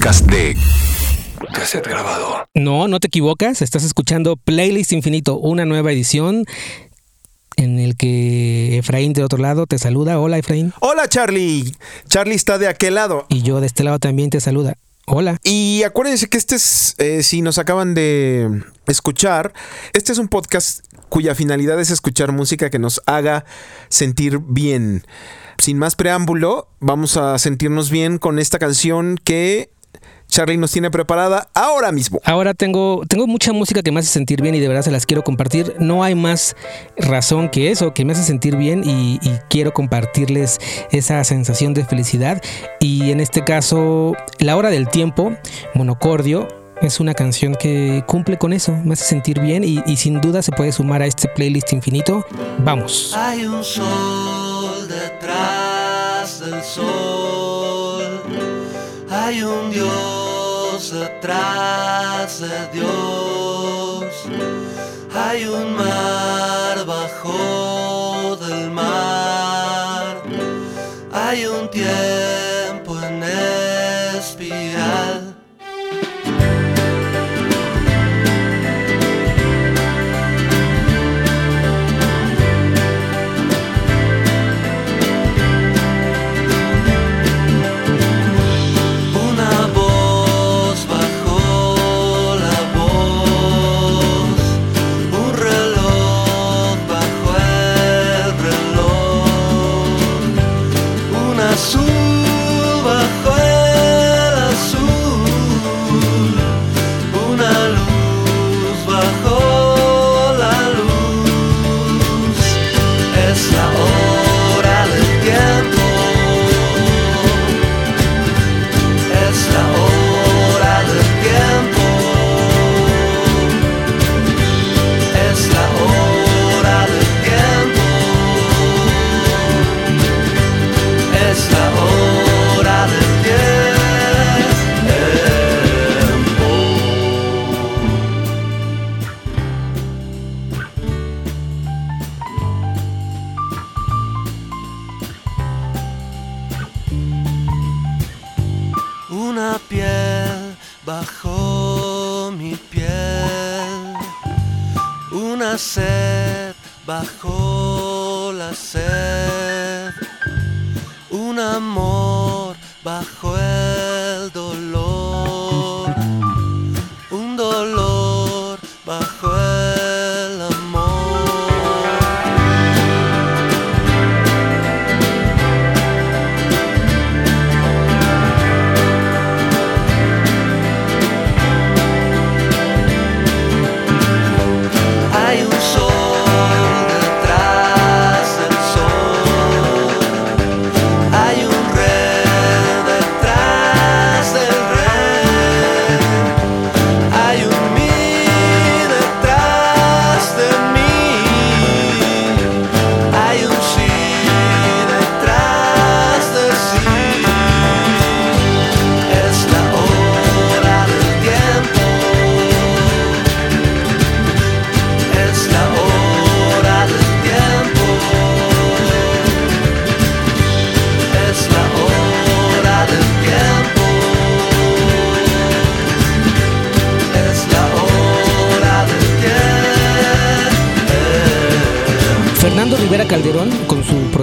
podcast de Cassette Grabado. No, no te equivocas. Estás escuchando Playlist Infinito, una nueva edición en el que Efraín de otro lado te saluda. Hola, Efraín. Hola, Charlie. Charlie está de aquel lado. Y yo de este lado también te saluda. Hola. Y acuérdense que este es, eh, si nos acaban de escuchar, este es un podcast cuya finalidad es escuchar música que nos haga sentir bien. Sin más preámbulo, vamos a sentirnos bien con esta canción que Charlie nos tiene preparada ahora mismo. Ahora tengo, tengo mucha música que me hace sentir bien y de verdad se las quiero compartir. No hay más razón que eso, que me hace sentir bien y, y quiero compartirles esa sensación de felicidad. Y en este caso, La Hora del Tiempo, Monocordio, es una canción que cumple con eso, me hace sentir bien y, y sin duda se puede sumar a este playlist infinito. Vamos. Hay un sol detrás del sol. Hay un Dios detrás de Dios. Hay un mar bajo del mar. Hay un tiempo bajo la sed, un amor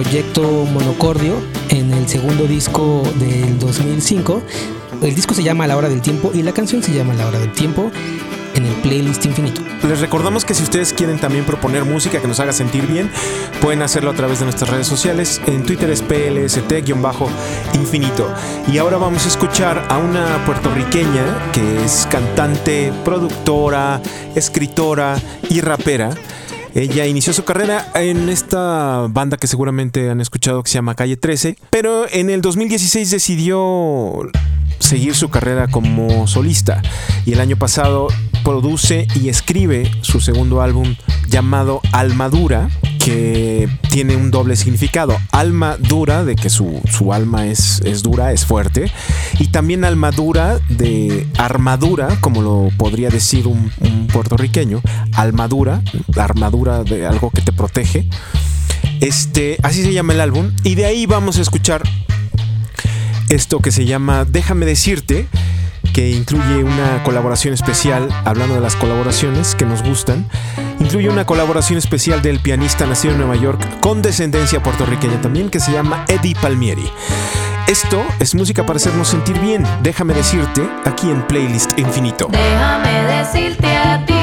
proyecto Monocordio en el segundo disco del 2005. El disco se llama La Hora del Tiempo y la canción se llama La Hora del Tiempo en el playlist infinito. Les recordamos que si ustedes quieren también proponer música que nos haga sentir bien, pueden hacerlo a través de nuestras redes sociales. En Twitter es PLST-infinito. Y ahora vamos a escuchar a una puertorriqueña que es cantante, productora, escritora y rapera. Ella inició su carrera en esta banda que seguramente han escuchado que se llama Calle 13, pero en el 2016 decidió seguir su carrera como solista. Y el año pasado produce y escribe su segundo álbum llamado Almadura que tiene un doble significado. Alma dura, de que su, su alma es, es dura, es fuerte. Y también almadura de armadura, como lo podría decir un, puertorriqueño. Almadura, armadura de algo que te protege. Este, así se llama el álbum. Y de ahí vamos a escuchar esto que se llama Déjame decirte, que incluye una colaboración especial, hablando de las colaboraciones que nos gustan, incluye una colaboración especial del pianista nacido en Nueva York con descendencia puertorriqueña también, que se llama Eddie Palmieri. Esto es música para hacernos sentir bien. Déjame decirte aquí en Playlist Infinito. Déjame decirte a ti.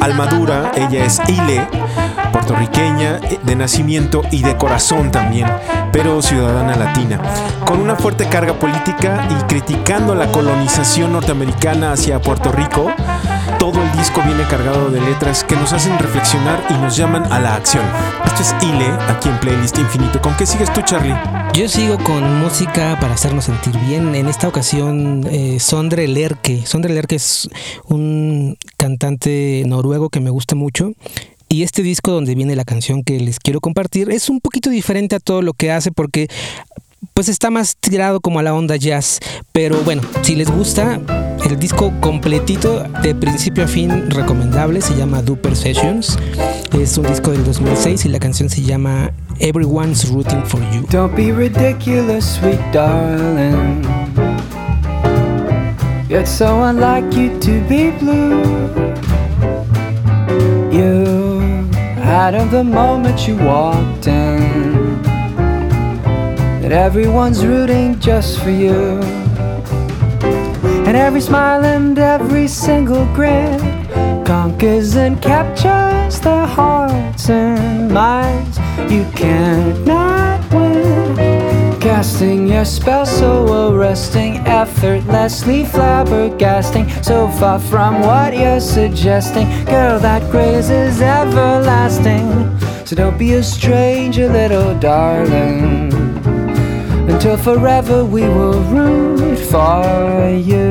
Almadura, ella es Ile, puertorriqueña eh, de nacimiento y de corazón también, pero ciudadana latina, con una fuerte carga política y criticando la colonización norteamericana hacia Puerto Rico todo el disco viene cargado de letras que nos hacen reflexionar y nos llaman a la acción. Esto es Ile, aquí en Playlist Infinito. ¿Con qué sigues tú, Charlie? Yo sigo con música para hacernos sentir bien. En esta ocasión, eh, Sondre Lerche. Sondre Lerche es un cantante noruego que me gusta mucho. Y este disco donde viene la canción que les quiero compartir es un poquito diferente a todo lo que hace porque pues está más tirado como a la onda jazz. Pero bueno, si les gusta, el disco completito de principio a fin recomendable se llama Duper Sessions. Es un disco del 2006 y la canción se llama Everyone's Rooting for You. Don't be ridiculous, sweet darling. It's so unlike you to be blue. You had of the moment you walked in. That everyone's rooting just for you. And every smile and every single grin conquers and captures their hearts and minds. You cannot win. Casting your spell so arresting, effortlessly flabbergasting, so far from what you're suggesting. Girl, that craze is everlasting. So don't be a stranger, little darling. Until forever we will root for you.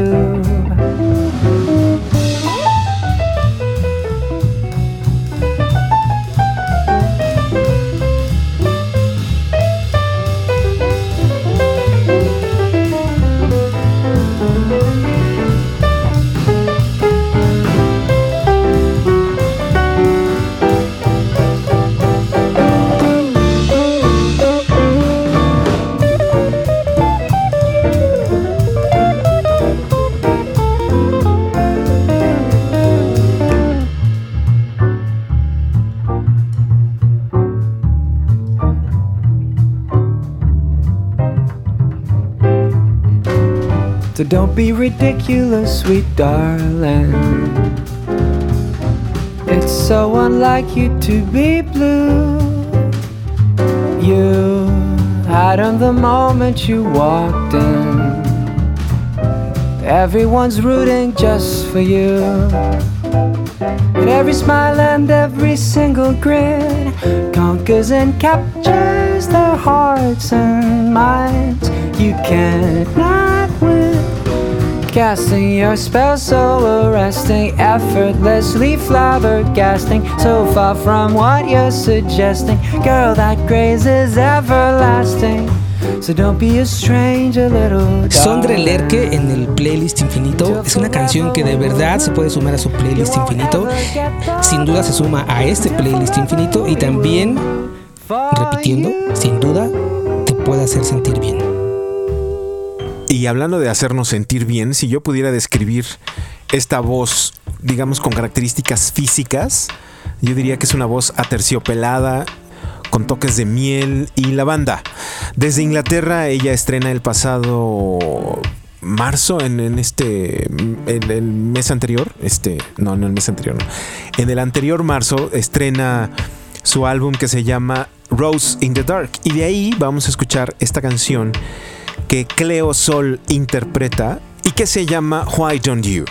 So don't be ridiculous, sweet darling. It's so unlike you to be blue. You had on the moment you walked in. Everyone's rooting just for you. And every smile and every single grin conquers and captures their hearts and minds. You win. Casting your spell so arresting, effortlessly flabbergasting, so far from what you're suggesting. Girl, that grace is everlasting. So don't be a stranger, little Sondre. Lerche en el playlist infinito es una canción que de verdad se puede sumar a su playlist infinito. Sin duda se suma a este playlist infinito y también, repitiendo, sin duda te puede hacer sentir bien. Y hablando de hacernos sentir bien, si yo pudiera describir esta voz, digamos, con características físicas, yo diría que es una voz aterciopelada, con toques de miel y lavanda. Desde Inglaterra ella estrena el pasado marzo en, este en el mes anterior este no no el mes anterior no en el anterior marzo estrena su álbum que se llama Rose in the Dark y de ahí vamos a escuchar esta canción que Cleo Sol interpreta y que se llama Why Don't You.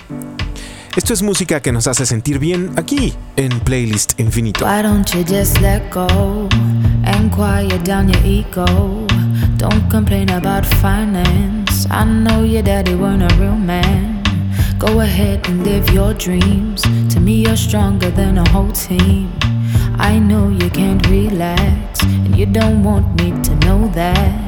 Esto es música que nos hace sentir bien aquí en Playlist Infinito. Why don't you just let go and quiet down your ego? Don't complain about finance. I know your daddy weren't a real man. Go ahead and live your dreams. To me, you're stronger than a whole team. I know you can't relax, and you don't want me to know that.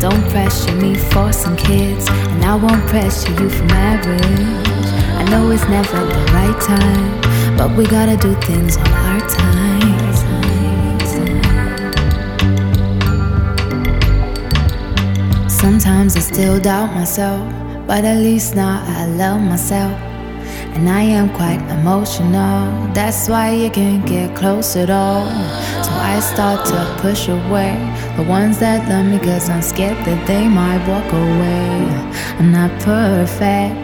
Don't pressure me for some kids, and I won't pressure you for marriage. I know it's never the right time, but we gotta do things on our time. Sometimes I still doubt myself, but at least now I love myself. And I am quite emotional, that's why you can't get close at all. So I start to push away the ones that love me, cause I'm scared that they might walk away. I'm not perfect.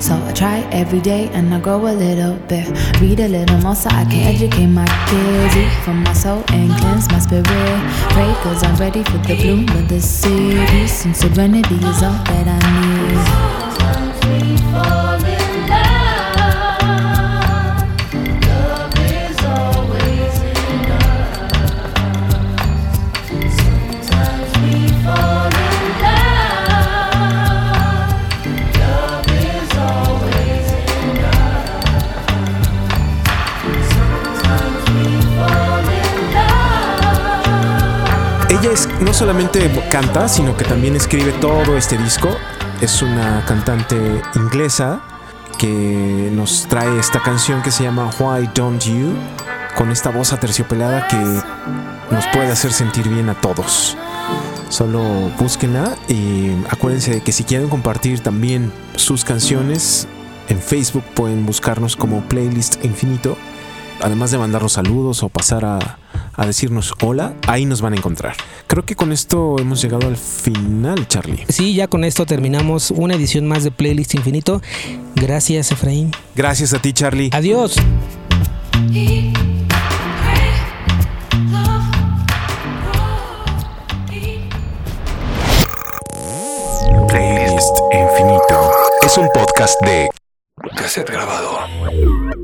So I try every day and I grow a little bit. Read a little more so I can educate my kids. Eat from my soul and cleanse my spirit. Pray cause I'm ready for the bloom of the city. and serenity is all that I need. Ella es, no solamente canta, sino que también escribe todo este disco. Es una cantante inglesa que nos trae esta canción que se llama Why Don't You, con esta voz aterciopelada que nos puede hacer sentir bien a todos. Solo búsquenla y acuérdense de que si quieren compartir también sus canciones en Facebook pueden buscarnos como Playlist Infinito. Además de mandarnos saludos o pasar a, a decirnos hola, ahí nos van a encontrar. Creo que con esto hemos llegado al final, Charlie. Sí, ya con esto terminamos una edición más de Playlist Infinito. Gracias, Efraín. Gracias a ti, Charlie. Adiós. Playlist Infinito. Es un podcast de cassette grabado.